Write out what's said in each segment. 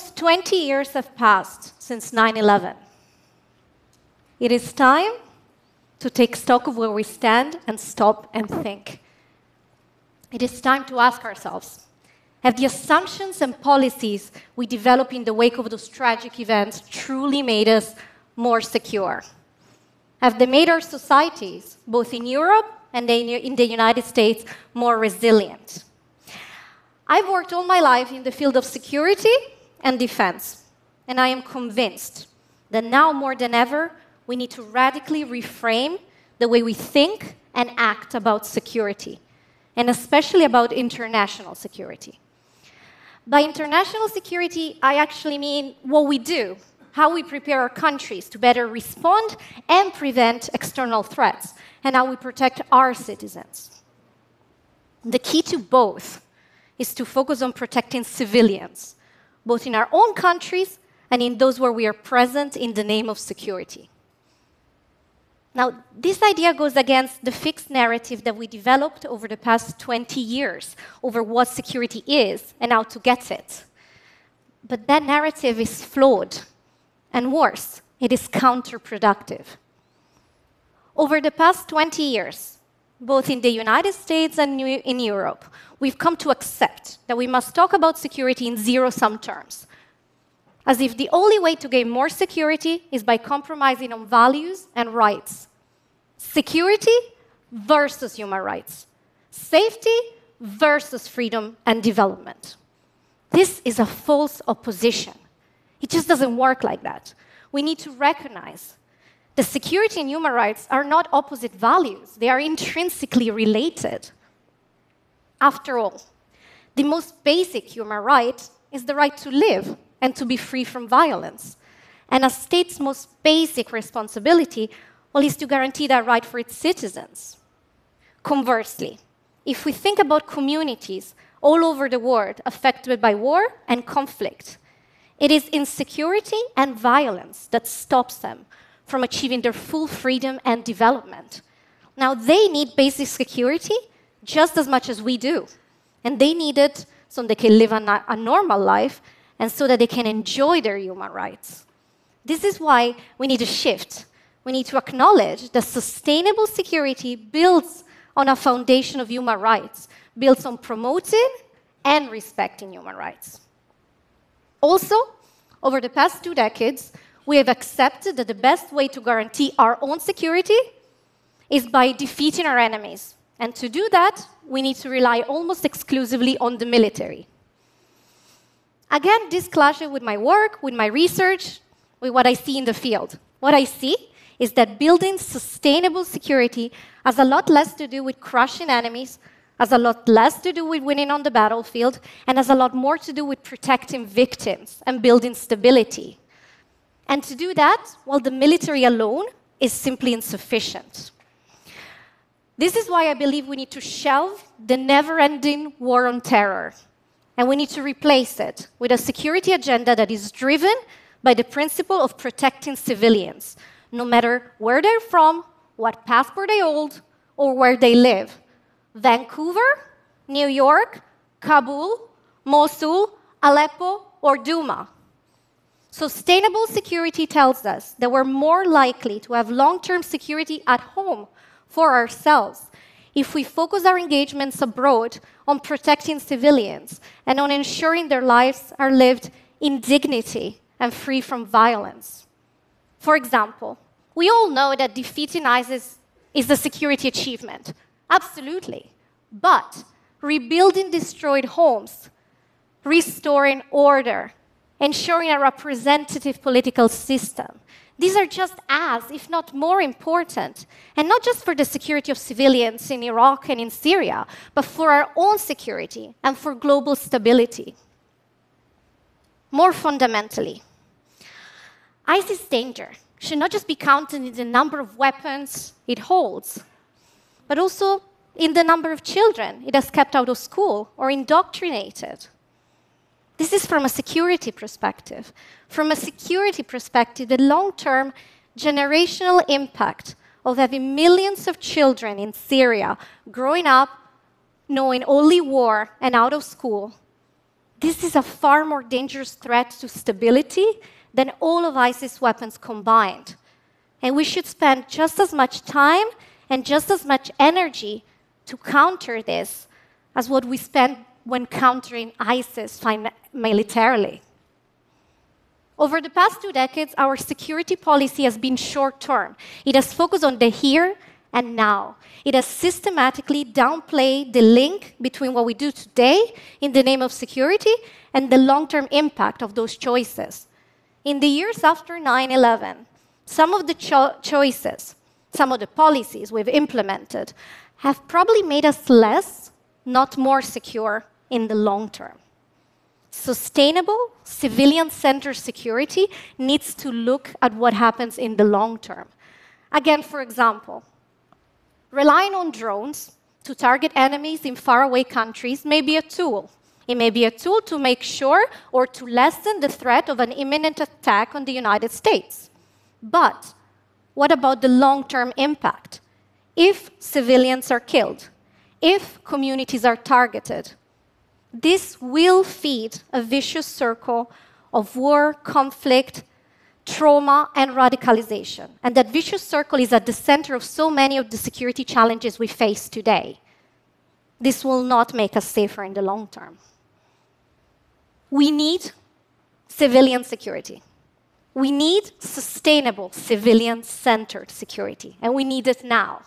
Almost 20 years have passed since 9 11. It is time to take stock of where we stand and stop and think. It is time to ask ourselves have the assumptions and policies we develop in the wake of those tragic events truly made us more secure? Have they made our societies, both in Europe and in the United States, more resilient? I've worked all my life in the field of security and defense, and I am convinced that now more than ever, we need to radically reframe the way we think and act about security, and especially about international security. By international security, I actually mean what we do, how we prepare our countries to better respond and prevent external threats, and how we protect our citizens. The key to both is to focus on protecting civilians, both in our own countries and in those where we are present in the name of security. Now, this idea goes against the fixed narrative that we developed over the past 20 years over what security is and how to get it. But that narrative is flawed, and worse, it is counterproductive. Over the past 20 years, both in the United States and in Europe, we've come to accept that we must talk about security in zero sum terms, as if the only way to gain more security is by compromising on values and rights. Security versus human rights, safety versus freedom and development. This is a false opposition. It just doesn't work like that. We need to recognize the security and human rights are not opposite values, they are intrinsically related. After all, the most basic human right is the right to live and to be free from violence. And a state's most basic responsibility well, is to guarantee that right for its citizens. Conversely, if we think about communities all over the world affected by war and conflict, it is insecurity and violence that stops them from achieving their full freedom and development. Now, they need basic security just as much as we do. And they need it so they can live a, a normal life and so that they can enjoy their human rights. This is why we need a shift. We need to acknowledge that sustainable security builds on a foundation of human rights, builds on promoting and respecting human rights. Also, over the past two decades, we have accepted that the best way to guarantee our own security is by defeating our enemies. And to do that, we need to rely almost exclusively on the military. Again, this clashes with my work, with my research, with what I see in the field. What I see is that building sustainable security has a lot less to do with crushing enemies, has a lot less to do with winning on the battlefield, and has a lot more to do with protecting victims and building stability. And to do that, well, the military alone is simply insufficient. This is why I believe we need to shelve the never ending war on terror. And we need to replace it with a security agenda that is driven by the principle of protecting civilians, no matter where they're from, what passport they hold, or where they live. Vancouver, New York, Kabul, Mosul, Aleppo, or Douma. Sustainable security tells us that we're more likely to have long term security at home for ourselves if we focus our engagements abroad on protecting civilians and on ensuring their lives are lived in dignity and free from violence. For example, we all know that defeating ISIS is a security achievement. Absolutely. But rebuilding destroyed homes, restoring order, ensuring a representative political system. These are just as, if not more important, and not just for the security of civilians in Iraq and in Syria, but for our own security and for global stability. More fundamentally, ISIS danger should not just be counted in the number of weapons it holds, but also in the number of children it has kept out of school or indoctrinated. This is from a security perspective. From a security perspective, the long term generational impact of having millions of children in Syria growing up knowing only war and out of school, this is a far more dangerous threat to stability than all of ISIS weapons combined. And we should spend just as much time and just as much energy to counter this as what we spend when countering ISIS militarily. Over the past two decades, our security policy has been short term. It has focused on the here and now. It has systematically downplayed the link between what we do today in the name of security and the long term impact of those choices. In the years after 9 11, some of the cho- choices, some of the policies we've implemented have probably made us less, not more secure in the long term. Sustainable, civilian centered security needs to look at what happens in the long term. Again, for example, relying on drones to target enemies in faraway countries may be a tool. It may be a tool to make sure or to lessen the threat of an imminent attack on the United States. But what about the long term impact? If civilians are killed, if communities are targeted, this will feed a vicious circle of war, conflict, trauma, and radicalization. And that vicious circle is at the center of so many of the security challenges we face today. This will not make us safer in the long term. We need civilian security. We need sustainable civilian centered security, and we need it now.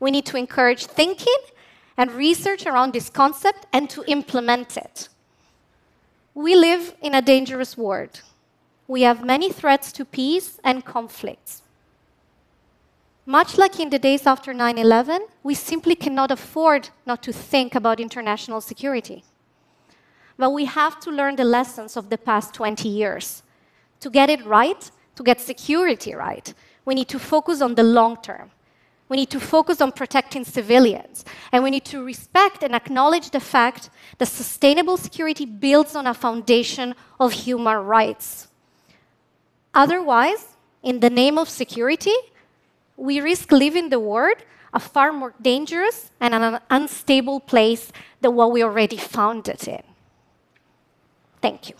We need to encourage thinking and research around this concept and to implement it. We live in a dangerous world. We have many threats to peace and conflicts. Much like in the days after 9 11, we simply cannot afford not to think about international security. But we have to learn the lessons of the past 20 years. To get it right, to get security right, we need to focus on the long term. We need to focus on protecting civilians. And we need to respect and acknowledge the fact that sustainable security builds on a foundation of human rights. Otherwise, in the name of security, we risk leaving the world a far more dangerous and an unstable place than what we already found it in. Thank you.